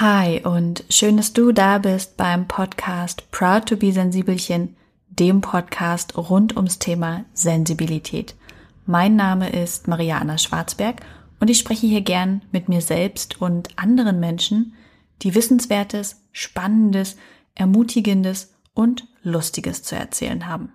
Hi und schön, dass du da bist beim Podcast Proud to be Sensibelchen, dem Podcast rund ums Thema Sensibilität. Mein Name ist Maria Anna Schwarzberg und ich spreche hier gern mit mir selbst und anderen Menschen, die Wissenswertes, Spannendes, Ermutigendes und Lustiges zu erzählen haben.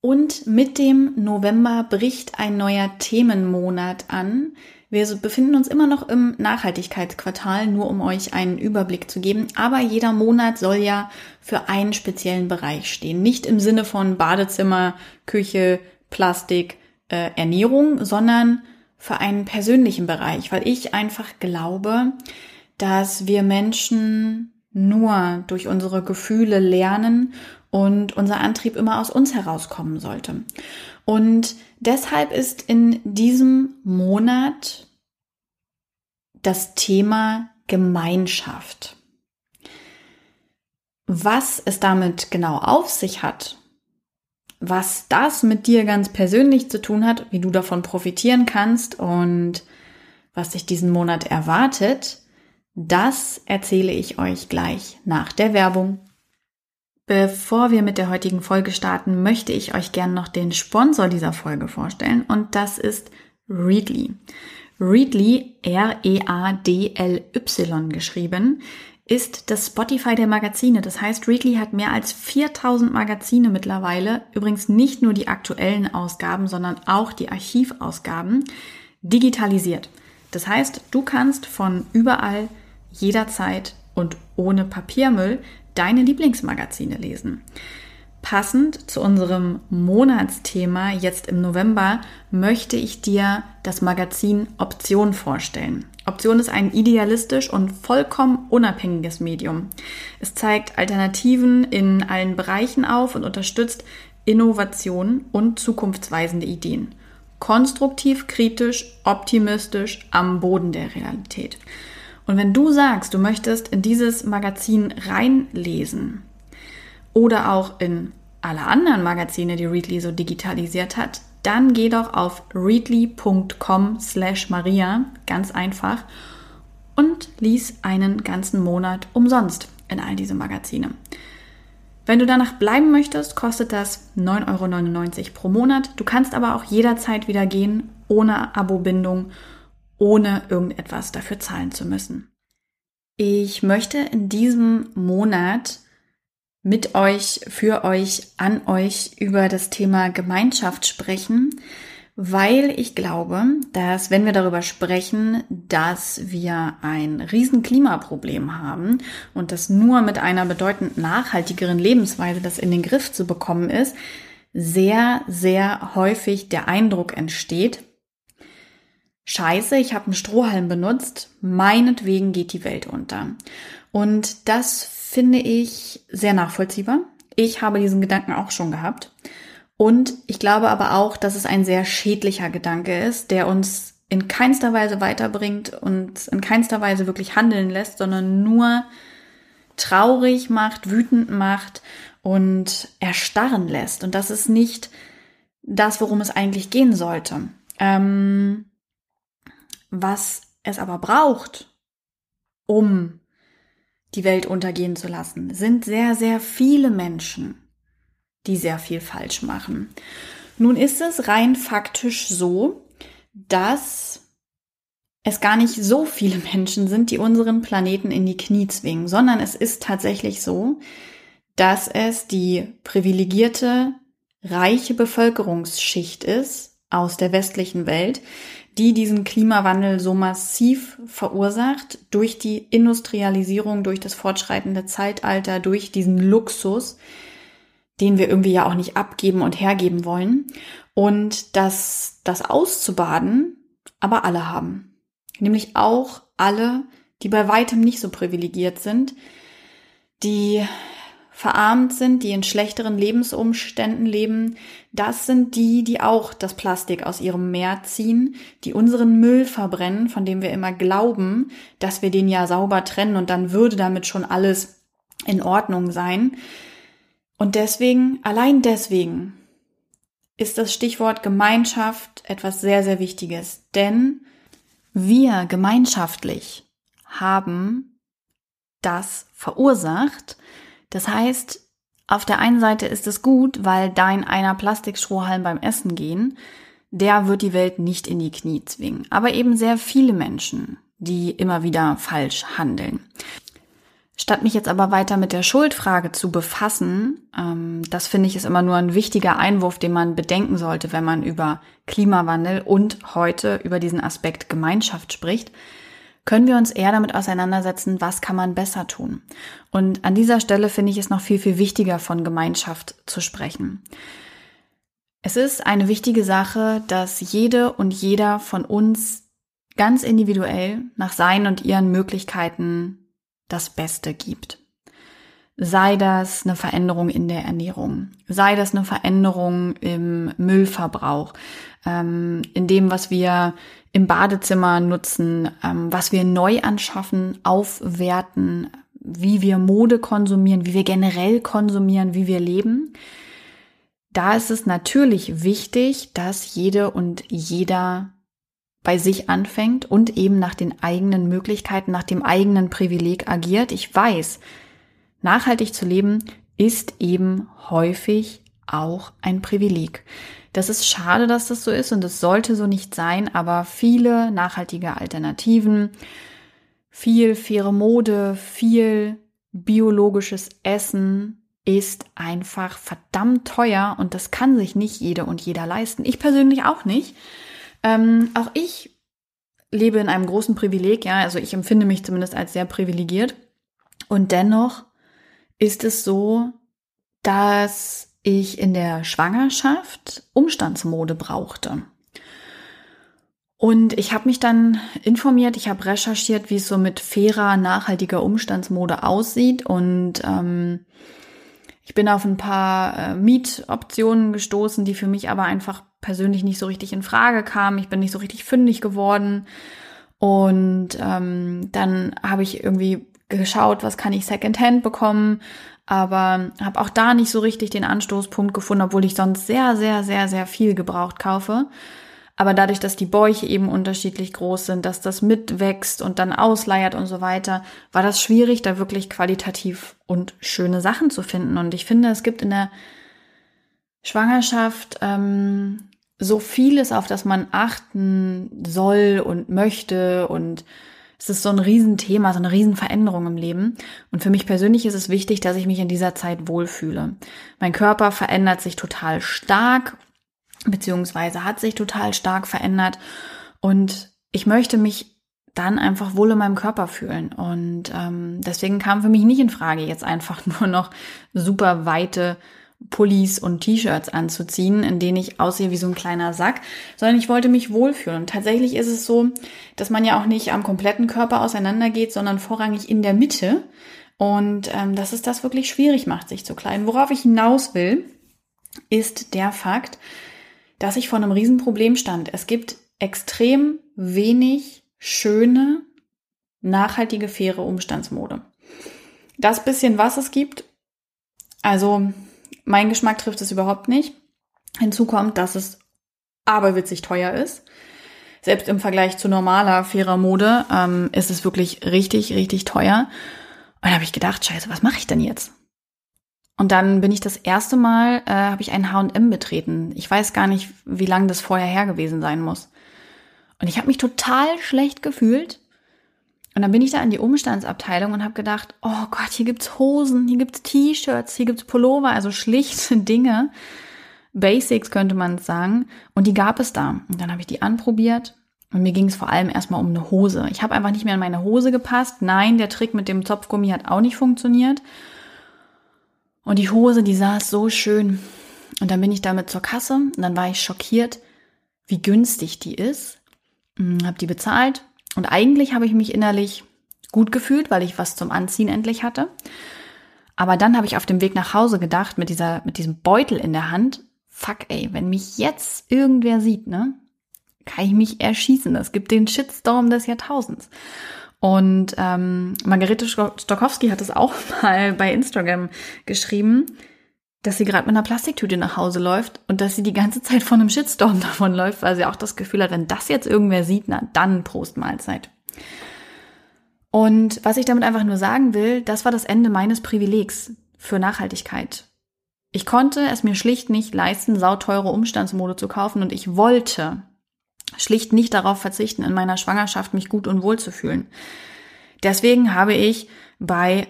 Und mit dem November bricht ein neuer Themenmonat an, wir befinden uns immer noch im Nachhaltigkeitsquartal, nur um euch einen Überblick zu geben. Aber jeder Monat soll ja für einen speziellen Bereich stehen. Nicht im Sinne von Badezimmer, Küche, Plastik, äh, Ernährung, sondern für einen persönlichen Bereich, weil ich einfach glaube, dass wir Menschen nur durch unsere Gefühle lernen und unser Antrieb immer aus uns herauskommen sollte. Und deshalb ist in diesem Monat das Thema Gemeinschaft. Was es damit genau auf sich hat, was das mit dir ganz persönlich zu tun hat, wie du davon profitieren kannst und was dich diesen Monat erwartet, das erzähle ich euch gleich nach der Werbung. Bevor wir mit der heutigen Folge starten, möchte ich euch gern noch den Sponsor dieser Folge vorstellen und das ist Readly. Readly, R-E-A-D-L-Y geschrieben, ist das Spotify der Magazine. Das heißt, Readly hat mehr als 4000 Magazine mittlerweile, übrigens nicht nur die aktuellen Ausgaben, sondern auch die Archivausgaben, digitalisiert. Das heißt, du kannst von überall, jederzeit und ohne Papiermüll deine Lieblingsmagazine lesen. Passend zu unserem Monatsthema jetzt im November möchte ich dir das Magazin Option vorstellen. Option ist ein idealistisch und vollkommen unabhängiges Medium. Es zeigt Alternativen in allen Bereichen auf und unterstützt Innovationen und zukunftsweisende Ideen. Konstruktiv, kritisch, optimistisch am Boden der Realität. Und wenn du sagst, du möchtest in dieses Magazin reinlesen oder auch in alle anderen Magazine, die Readly so digitalisiert hat, dann geh doch auf readly.com slash Maria, ganz einfach, und lies einen ganzen Monat umsonst in all diese Magazine. Wenn du danach bleiben möchtest, kostet das 9,99 Euro pro Monat. Du kannst aber auch jederzeit wieder gehen, ohne Abo-Bindung ohne irgendetwas dafür zahlen zu müssen. Ich möchte in diesem Monat mit euch, für euch, an euch über das Thema Gemeinschaft sprechen, weil ich glaube, dass wenn wir darüber sprechen, dass wir ein riesen Klimaproblem haben und dass nur mit einer bedeutend nachhaltigeren Lebensweise das in den Griff zu bekommen ist, sehr, sehr häufig der Eindruck entsteht, Scheiße, ich habe einen Strohhalm benutzt, meinetwegen geht die Welt unter. Und das finde ich sehr nachvollziehbar. Ich habe diesen Gedanken auch schon gehabt. Und ich glaube aber auch, dass es ein sehr schädlicher Gedanke ist, der uns in keinster Weise weiterbringt und in keinster Weise wirklich handeln lässt, sondern nur traurig macht, wütend macht und erstarren lässt. Und das ist nicht das, worum es eigentlich gehen sollte. Ähm, was es aber braucht, um die Welt untergehen zu lassen, sind sehr, sehr viele Menschen, die sehr viel falsch machen. Nun ist es rein faktisch so, dass es gar nicht so viele Menschen sind, die unseren Planeten in die Knie zwingen, sondern es ist tatsächlich so, dass es die privilegierte, reiche Bevölkerungsschicht ist aus der westlichen Welt, die diesen Klimawandel so massiv verursacht durch die Industrialisierung, durch das fortschreitende Zeitalter, durch diesen Luxus, den wir irgendwie ja auch nicht abgeben und hergeben wollen. Und dass das auszubaden aber alle haben. Nämlich auch alle, die bei weitem nicht so privilegiert sind, die verarmt sind, die in schlechteren Lebensumständen leben, das sind die, die auch das Plastik aus ihrem Meer ziehen, die unseren Müll verbrennen, von dem wir immer glauben, dass wir den ja sauber trennen und dann würde damit schon alles in Ordnung sein. Und deswegen, allein deswegen, ist das Stichwort Gemeinschaft etwas sehr, sehr Wichtiges. Denn wir gemeinschaftlich haben das verursacht. Das heißt, auf der einen Seite ist es gut, weil dein einer Plastikstrohhalm beim Essen gehen, der wird die Welt nicht in die Knie zwingen. Aber eben sehr viele Menschen, die immer wieder falsch handeln. Statt mich jetzt aber weiter mit der Schuldfrage zu befassen, ähm, das finde ich ist immer nur ein wichtiger Einwurf, den man bedenken sollte, wenn man über Klimawandel und heute über diesen Aspekt Gemeinschaft spricht, können wir uns eher damit auseinandersetzen, was kann man besser tun. Und an dieser Stelle finde ich es noch viel, viel wichtiger, von Gemeinschaft zu sprechen. Es ist eine wichtige Sache, dass jede und jeder von uns ganz individuell nach seinen und ihren Möglichkeiten das Beste gibt. Sei das eine Veränderung in der Ernährung, sei das eine Veränderung im Müllverbrauch, ähm, in dem, was wir im Badezimmer nutzen, ähm, was wir neu anschaffen, aufwerten, wie wir Mode konsumieren, wie wir generell konsumieren, wie wir leben. Da ist es natürlich wichtig, dass jede und jeder bei sich anfängt und eben nach den eigenen Möglichkeiten, nach dem eigenen Privileg agiert. Ich weiß, nachhaltig zu leben ist eben häufig auch ein Privileg. Das ist schade, dass das so ist und es sollte so nicht sein, aber viele nachhaltige Alternativen, viel faire Mode, viel biologisches Essen ist einfach verdammt teuer und das kann sich nicht jede und jeder leisten. Ich persönlich auch nicht. Ähm, auch ich lebe in einem großen Privileg, ja, also ich empfinde mich zumindest als sehr privilegiert. Und dennoch ist es so, dass ich in der Schwangerschaft Umstandsmode brauchte. Und ich habe mich dann informiert, ich habe recherchiert, wie es so mit fairer, nachhaltiger Umstandsmode aussieht. Und ähm, ich bin auf ein paar äh, Mietoptionen gestoßen, die für mich aber einfach persönlich nicht so richtig in Frage kamen. Ich bin nicht so richtig fündig geworden. Und ähm, dann habe ich irgendwie geschaut, was kann ich Secondhand bekommen, aber habe auch da nicht so richtig den Anstoßpunkt gefunden, obwohl ich sonst sehr, sehr, sehr, sehr viel gebraucht kaufe. Aber dadurch, dass die Bäuche eben unterschiedlich groß sind, dass das mitwächst und dann ausleiert und so weiter, war das schwierig, da wirklich qualitativ und schöne Sachen zu finden. Und ich finde, es gibt in der Schwangerschaft ähm, so vieles, auf das man achten soll und möchte und es ist so ein Riesenthema, so eine Riesenveränderung im Leben. Und für mich persönlich ist es wichtig, dass ich mich in dieser Zeit wohlfühle. Mein Körper verändert sich total stark, beziehungsweise hat sich total stark verändert. Und ich möchte mich dann einfach wohl in meinem Körper fühlen. Und ähm, deswegen kam für mich nicht in Frage, jetzt einfach nur noch super weite Pullis und T-Shirts anzuziehen, in denen ich aussehe wie so ein kleiner Sack, sondern ich wollte mich wohlfühlen. Und tatsächlich ist es so, dass man ja auch nicht am kompletten Körper auseinandergeht, sondern vorrangig in der Mitte. Und ähm, dass es das wirklich schwierig macht, sich zu kleiden. Worauf ich hinaus will, ist der Fakt, dass ich vor einem Riesenproblem stand. Es gibt extrem wenig schöne, nachhaltige, faire Umstandsmode. Das bisschen, was es gibt, also mein Geschmack trifft es überhaupt nicht. Hinzu kommt, dass es aberwitzig teuer ist. Selbst im Vergleich zu normaler, fairer Mode ähm, ist es wirklich richtig, richtig teuer. Und da habe ich gedacht, scheiße, was mache ich denn jetzt? Und dann bin ich das erste Mal, äh, habe ich ein H&M betreten. Ich weiß gar nicht, wie lange das vorher her gewesen sein muss. Und ich habe mich total schlecht gefühlt, und dann bin ich da in die Umstandsabteilung und habe gedacht, oh Gott, hier gibt's Hosen, hier gibt's T-Shirts, hier gibt's Pullover, also schlichte Dinge, Basics könnte man sagen. Und die gab es da. Und dann habe ich die anprobiert und mir ging es vor allem erstmal um eine Hose. Ich habe einfach nicht mehr in meine Hose gepasst. Nein, der Trick mit dem Zopfgummi hat auch nicht funktioniert. Und die Hose, die saß so schön. Und dann bin ich damit zur Kasse und dann war ich schockiert, wie günstig die ist. Hm, hab die bezahlt, und eigentlich habe ich mich innerlich gut gefühlt, weil ich was zum Anziehen endlich hatte. Aber dann habe ich auf dem Weg nach Hause gedacht, mit dieser, mit diesem Beutel in der Hand, fuck ey, wenn mich jetzt irgendwer sieht, ne, kann ich mich erschießen. Es gibt den Shitstorm des Jahrtausends. Und ähm, Margarete Stokowski hat es auch mal bei Instagram geschrieben dass sie gerade mit einer Plastiktüte nach Hause läuft und dass sie die ganze Zeit von einem Shitstorm davon läuft, weil sie auch das Gefühl hat, wenn das jetzt irgendwer sieht, na dann Prost Mahlzeit. Und was ich damit einfach nur sagen will, das war das Ende meines Privilegs für Nachhaltigkeit. Ich konnte es mir schlicht nicht leisten, sauteure Umstandsmode zu kaufen und ich wollte schlicht nicht darauf verzichten, in meiner Schwangerschaft mich gut und wohl zu fühlen. Deswegen habe ich bei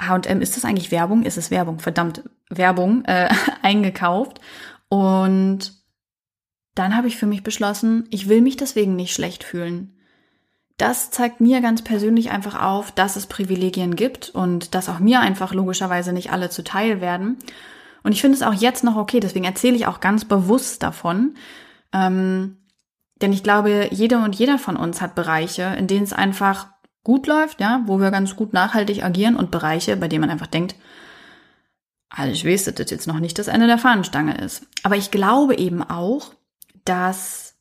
H&M, ist das eigentlich Werbung? Ist es Werbung? Verdammt, Werbung äh, eingekauft und dann habe ich für mich beschlossen, ich will mich deswegen nicht schlecht fühlen das zeigt mir ganz persönlich einfach auf, dass es Privilegien gibt und dass auch mir einfach logischerweise nicht alle zuteil werden. Und ich finde es auch jetzt noch okay, deswegen erzähle ich auch ganz bewusst davon. Ähm, denn ich glaube, jede und jeder von uns hat Bereiche, in denen es einfach gut läuft, ja, wo wir ganz gut nachhaltig agieren und Bereiche, bei denen man einfach denkt, also ich weiß, dass das jetzt noch nicht das Ende der Fahnenstange ist. Aber ich glaube eben auch, dass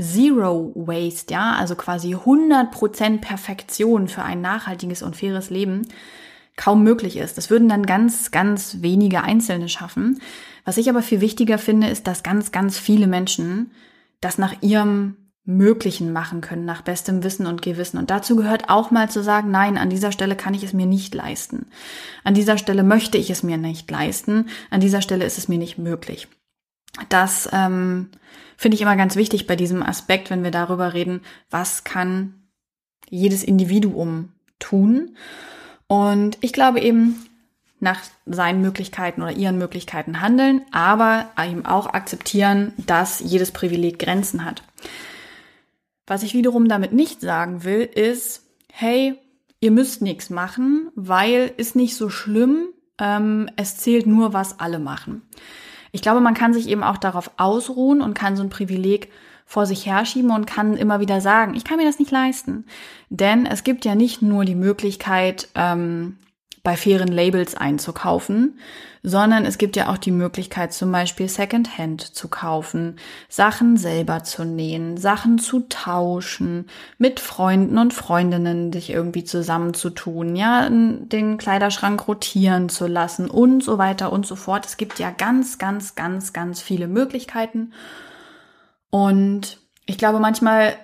Zero Waste, ja, also quasi 100% Perfektion für ein nachhaltiges und faires Leben kaum möglich ist. Das würden dann ganz, ganz wenige Einzelne schaffen. Was ich aber viel wichtiger finde, ist, dass ganz, ganz viele Menschen das nach ihrem Möglichen machen können, nach bestem Wissen und Gewissen. Und dazu gehört auch mal zu sagen, nein, an dieser Stelle kann ich es mir nicht leisten. An dieser Stelle möchte ich es mir nicht leisten. An dieser Stelle ist es mir nicht möglich. Das ähm, finde ich immer ganz wichtig bei diesem Aspekt, wenn wir darüber reden, was kann jedes Individuum tun. Und ich glaube eben, nach seinen Möglichkeiten oder ihren Möglichkeiten handeln, aber eben auch akzeptieren, dass jedes Privileg Grenzen hat. Was ich wiederum damit nicht sagen will, ist, hey, ihr müsst nichts machen, weil ist nicht so schlimm, ähm, es zählt nur, was alle machen. Ich glaube, man kann sich eben auch darauf ausruhen und kann so ein Privileg vor sich herschieben und kann immer wieder sagen, ich kann mir das nicht leisten. Denn es gibt ja nicht nur die Möglichkeit, ähm, bei fairen Labels einzukaufen, sondern es gibt ja auch die Möglichkeit, zum Beispiel Secondhand zu kaufen, Sachen selber zu nähen, Sachen zu tauschen, mit Freunden und Freundinnen sich irgendwie zusammenzutun, ja, den Kleiderschrank rotieren zu lassen und so weiter und so fort. Es gibt ja ganz, ganz, ganz, ganz viele Möglichkeiten. Und ich glaube, manchmal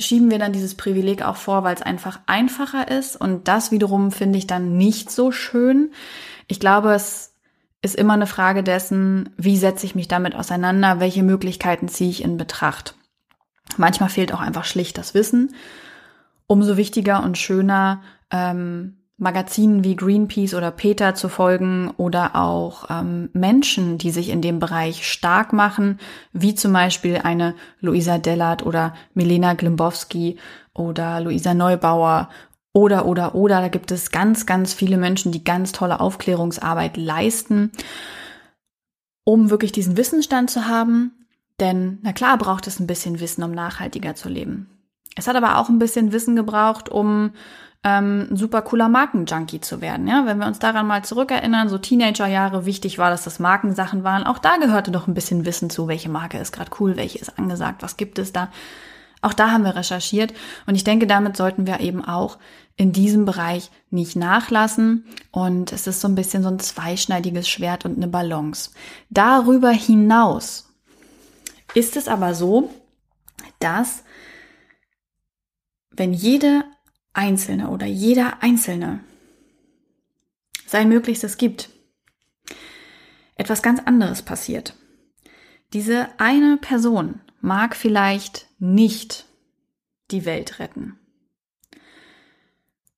schieben wir dann dieses Privileg auch vor, weil es einfach einfacher ist. Und das wiederum finde ich dann nicht so schön. Ich glaube, es ist immer eine Frage dessen, wie setze ich mich damit auseinander, welche Möglichkeiten ziehe ich in Betracht. Manchmal fehlt auch einfach schlicht das Wissen. Umso wichtiger und schöner ähm, Magazinen wie Greenpeace oder Peter zu folgen oder auch ähm, Menschen, die sich in dem Bereich stark machen, wie zum Beispiel eine Luisa Dellert oder Milena Glimbowski oder Luisa Neubauer oder, oder, oder. Da gibt es ganz, ganz viele Menschen, die ganz tolle Aufklärungsarbeit leisten, um wirklich diesen Wissensstand zu haben. Denn, na klar, braucht es ein bisschen Wissen, um nachhaltiger zu leben. Es hat aber auch ein bisschen Wissen gebraucht, um ähm, ein super cooler Markenjunkie zu werden. Ja, wenn wir uns daran mal zurückerinnern, so Teenagerjahre, wichtig war, dass das Markensachen waren. Auch da gehörte doch ein bisschen Wissen zu, welche Marke ist gerade cool, welche ist angesagt, was gibt es da. Auch da haben wir recherchiert und ich denke, damit sollten wir eben auch in diesem Bereich nicht nachlassen und es ist so ein bisschen so ein zweischneidiges Schwert und eine Balance. Darüber hinaus ist es aber so, dass wenn jede Einzelne oder jeder Einzelne sein Möglichstes gibt, etwas ganz anderes passiert. Diese eine Person mag vielleicht nicht die Welt retten.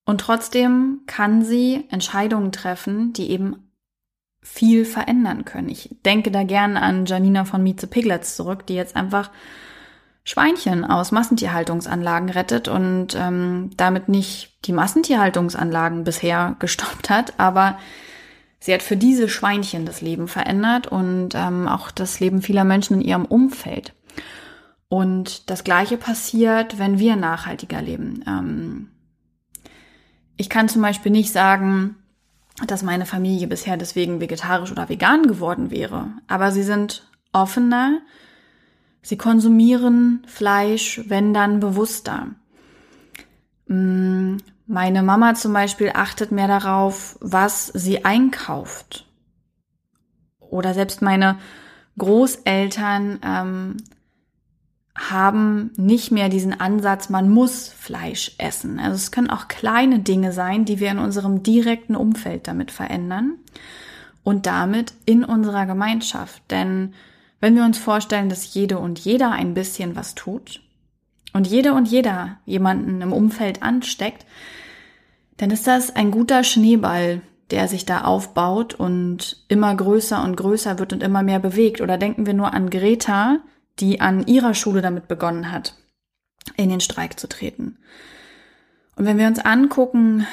Und trotzdem kann sie Entscheidungen treffen, die eben viel verändern können. Ich denke da gern an Janina von Meet the Piglets zurück, die jetzt einfach Schweinchen aus Massentierhaltungsanlagen rettet und ähm, damit nicht die Massentierhaltungsanlagen bisher gestoppt hat, aber sie hat für diese Schweinchen das Leben verändert und ähm, auch das Leben vieler Menschen in ihrem Umfeld. Und das Gleiche passiert, wenn wir nachhaltiger leben. Ähm, ich kann zum Beispiel nicht sagen, dass meine Familie bisher deswegen vegetarisch oder vegan geworden wäre, aber sie sind offener, Sie konsumieren Fleisch, wenn dann bewusster. Mm, meine Mama zum Beispiel achtet mehr darauf, was sie einkauft. Oder selbst meine Großeltern ähm, haben nicht mehr diesen Ansatz, man muss Fleisch essen. Also es können auch kleine Dinge sein, die wir in unserem direkten Umfeld damit verändern und damit in unserer Gemeinschaft. Denn wenn wir uns vorstellen, dass jede und jeder ein bisschen was tut und jede und jeder jemanden im Umfeld ansteckt, dann ist das ein guter Schneeball, der sich da aufbaut und immer größer und größer wird und immer mehr bewegt. Oder denken wir nur an Greta, die an ihrer Schule damit begonnen hat, in den Streik zu treten. Und wenn wir uns angucken,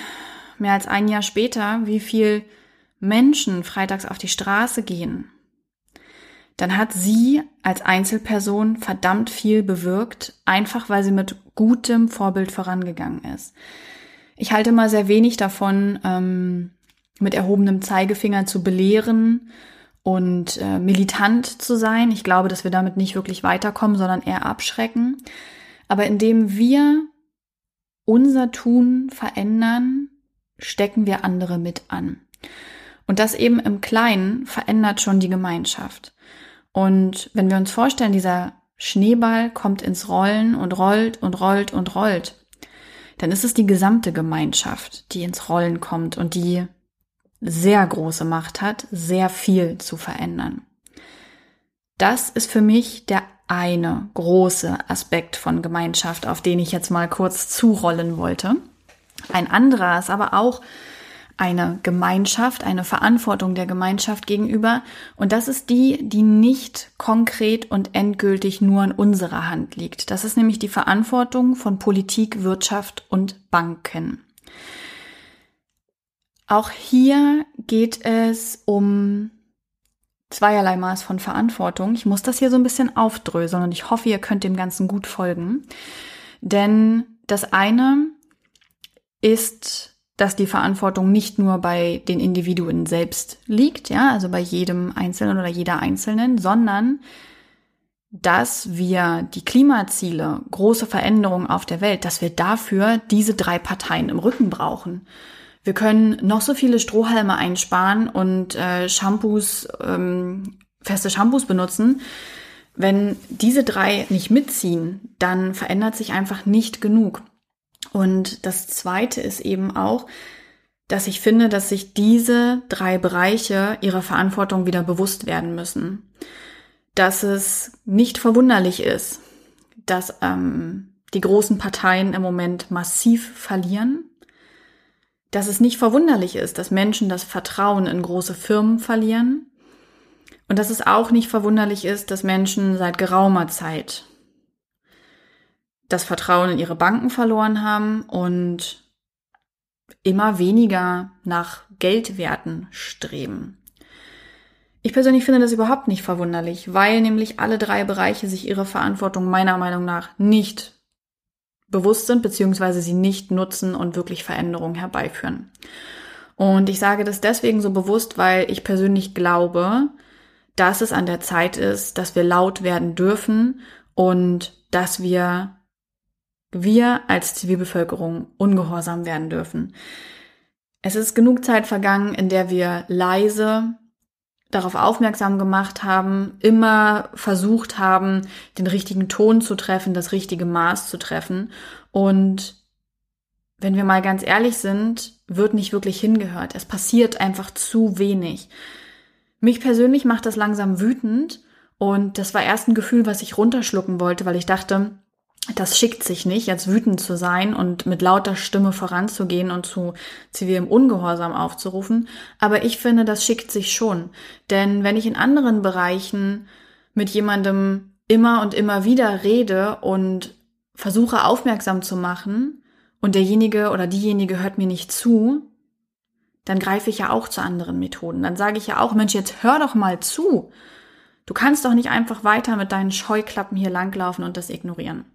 mehr als ein Jahr später, wie viel Menschen freitags auf die Straße gehen, dann hat sie als Einzelperson verdammt viel bewirkt, einfach weil sie mit gutem Vorbild vorangegangen ist. Ich halte mal sehr wenig davon, ähm, mit erhobenem Zeigefinger zu belehren und äh, militant zu sein. Ich glaube, dass wir damit nicht wirklich weiterkommen, sondern eher abschrecken. Aber indem wir unser Tun verändern, stecken wir andere mit an. Und das eben im Kleinen verändert schon die Gemeinschaft. Und wenn wir uns vorstellen, dieser Schneeball kommt ins Rollen und rollt und rollt und rollt, dann ist es die gesamte Gemeinschaft, die ins Rollen kommt und die sehr große Macht hat, sehr viel zu verändern. Das ist für mich der eine große Aspekt von Gemeinschaft, auf den ich jetzt mal kurz zurollen wollte. Ein anderer ist aber auch eine Gemeinschaft, eine Verantwortung der Gemeinschaft gegenüber. Und das ist die, die nicht konkret und endgültig nur in unserer Hand liegt. Das ist nämlich die Verantwortung von Politik, Wirtschaft und Banken. Auch hier geht es um zweierlei Maß von Verantwortung. Ich muss das hier so ein bisschen aufdröseln und ich hoffe, ihr könnt dem Ganzen gut folgen. Denn das eine ist, dass die Verantwortung nicht nur bei den Individuen selbst liegt, ja, also bei jedem Einzelnen oder jeder Einzelnen, sondern dass wir die Klimaziele, große Veränderungen auf der Welt, dass wir dafür diese drei Parteien im Rücken brauchen. Wir können noch so viele Strohhalme einsparen und äh, Shampoos, ähm, feste Shampoos benutzen. Wenn diese drei nicht mitziehen, dann verändert sich einfach nicht genug. Und das Zweite ist eben auch, dass ich finde, dass sich diese drei Bereiche ihrer Verantwortung wieder bewusst werden müssen. Dass es nicht verwunderlich ist, dass ähm, die großen Parteien im Moment massiv verlieren, dass es nicht verwunderlich ist, dass Menschen das Vertrauen in große Firmen verlieren und dass es auch nicht verwunderlich ist, dass Menschen seit geraumer Zeit das Vertrauen in ihre Banken verloren haben und immer weniger nach Geldwerten streben. Ich persönlich finde das überhaupt nicht verwunderlich, weil nämlich alle drei Bereiche sich ihre Verantwortung meiner Meinung nach nicht bewusst sind, beziehungsweise sie nicht nutzen und wirklich Veränderungen herbeiführen. Und ich sage das deswegen so bewusst, weil ich persönlich glaube, dass es an der Zeit ist, dass wir laut werden dürfen und dass wir, wir als Zivilbevölkerung ungehorsam werden dürfen. Es ist genug Zeit vergangen, in der wir leise darauf aufmerksam gemacht haben, immer versucht haben, den richtigen Ton zu treffen, das richtige Maß zu treffen. Und wenn wir mal ganz ehrlich sind, wird nicht wirklich hingehört. Es passiert einfach zu wenig. Mich persönlich macht das langsam wütend und das war erst ein Gefühl, was ich runterschlucken wollte, weil ich dachte, das schickt sich nicht, jetzt wütend zu sein und mit lauter Stimme voranzugehen und zu zivilem Ungehorsam aufzurufen. Aber ich finde, das schickt sich schon. Denn wenn ich in anderen Bereichen mit jemandem immer und immer wieder rede und versuche aufmerksam zu machen und derjenige oder diejenige hört mir nicht zu, dann greife ich ja auch zu anderen Methoden. Dann sage ich ja auch, Mensch, jetzt hör doch mal zu. Du kannst doch nicht einfach weiter mit deinen Scheuklappen hier langlaufen und das ignorieren.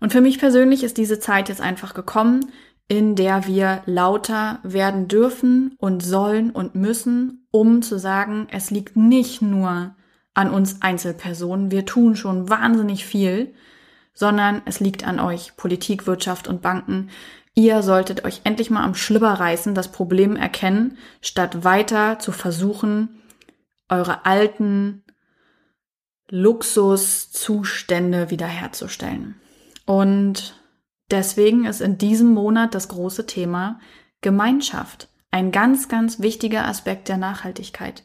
Und für mich persönlich ist diese Zeit jetzt einfach gekommen, in der wir lauter werden dürfen und sollen und müssen, um zu sagen, es liegt nicht nur an uns Einzelpersonen, wir tun schon wahnsinnig viel, sondern es liegt an euch, Politik, Wirtschaft und Banken. Ihr solltet euch endlich mal am Schlüpper reißen, das Problem erkennen, statt weiter zu versuchen, eure alten Luxuszustände wiederherzustellen. Und deswegen ist in diesem Monat das große Thema Gemeinschaft. Ein ganz, ganz wichtiger Aspekt der Nachhaltigkeit.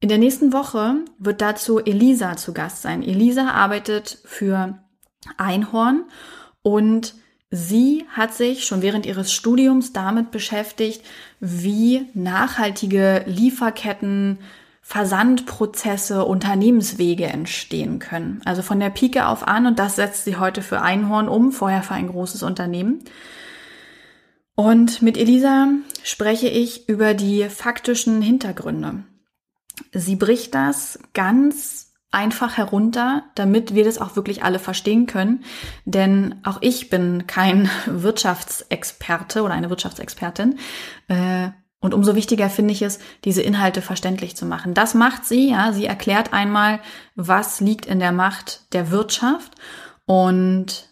In der nächsten Woche wird dazu Elisa zu Gast sein. Elisa arbeitet für Einhorn und sie hat sich schon während ihres Studiums damit beschäftigt, wie nachhaltige Lieferketten, Versandprozesse, Unternehmenswege entstehen können. Also von der Pike auf an und das setzt sie heute für Einhorn um, vorher für ein großes Unternehmen. Und mit Elisa spreche ich über die faktischen Hintergründe. Sie bricht das ganz einfach herunter, damit wir das auch wirklich alle verstehen können. Denn auch ich bin kein Wirtschaftsexperte oder eine Wirtschaftsexpertin. Äh, und umso wichtiger finde ich es, diese Inhalte verständlich zu machen. Das macht sie, ja. Sie erklärt einmal, was liegt in der Macht der Wirtschaft. Und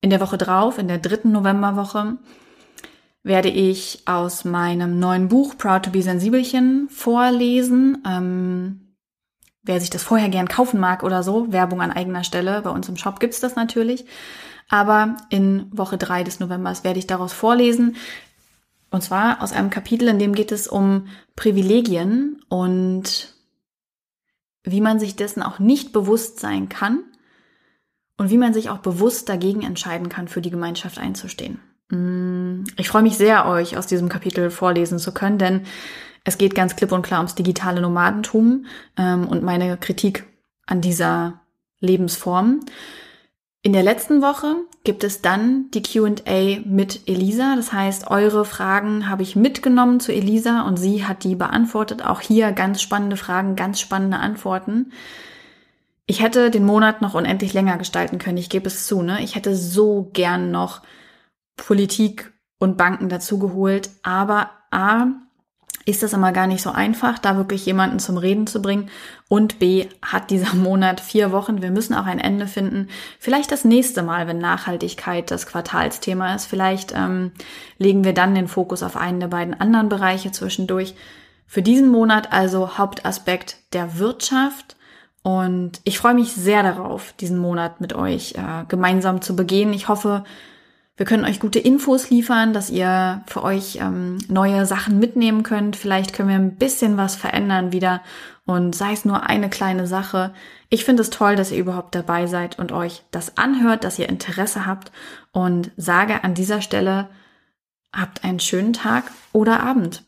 in der Woche drauf, in der dritten Novemberwoche, werde ich aus meinem neuen Buch Proud to be Sensibelchen vorlesen. Ähm, wer sich das vorher gern kaufen mag oder so, Werbung an eigener Stelle, bei uns im Shop gibt's das natürlich. Aber in Woche drei des Novembers werde ich daraus vorlesen. Und zwar aus einem Kapitel, in dem geht es um Privilegien und wie man sich dessen auch nicht bewusst sein kann und wie man sich auch bewusst dagegen entscheiden kann, für die Gemeinschaft einzustehen. Mm, ich freue mich sehr, euch aus diesem Kapitel vorlesen zu können, denn es geht ganz klipp und klar ums digitale Nomadentum ähm, und meine Kritik an dieser Lebensform. In der letzten Woche gibt es dann die QA mit Elisa. Das heißt, eure Fragen habe ich mitgenommen zu Elisa und sie hat die beantwortet. Auch hier ganz spannende Fragen, ganz spannende Antworten. Ich hätte den Monat noch unendlich länger gestalten können. Ich gebe es zu. Ne? Ich hätte so gern noch Politik und Banken dazugeholt. Aber A, ist das immer gar nicht so einfach, da wirklich jemanden zum Reden zu bringen. Und B, hat dieser Monat vier Wochen. Wir müssen auch ein Ende finden. Vielleicht das nächste Mal, wenn Nachhaltigkeit das Quartalsthema ist. Vielleicht ähm, legen wir dann den Fokus auf einen der beiden anderen Bereiche zwischendurch. Für diesen Monat also Hauptaspekt der Wirtschaft. Und ich freue mich sehr darauf, diesen Monat mit euch äh, gemeinsam zu begehen. Ich hoffe, wir können euch gute Infos liefern, dass ihr für euch ähm, neue Sachen mitnehmen könnt. Vielleicht können wir ein bisschen was verändern wieder und sei es nur eine kleine Sache. Ich finde es toll, dass ihr überhaupt dabei seid und euch das anhört, dass ihr Interesse habt und sage an dieser Stelle, habt einen schönen Tag oder Abend.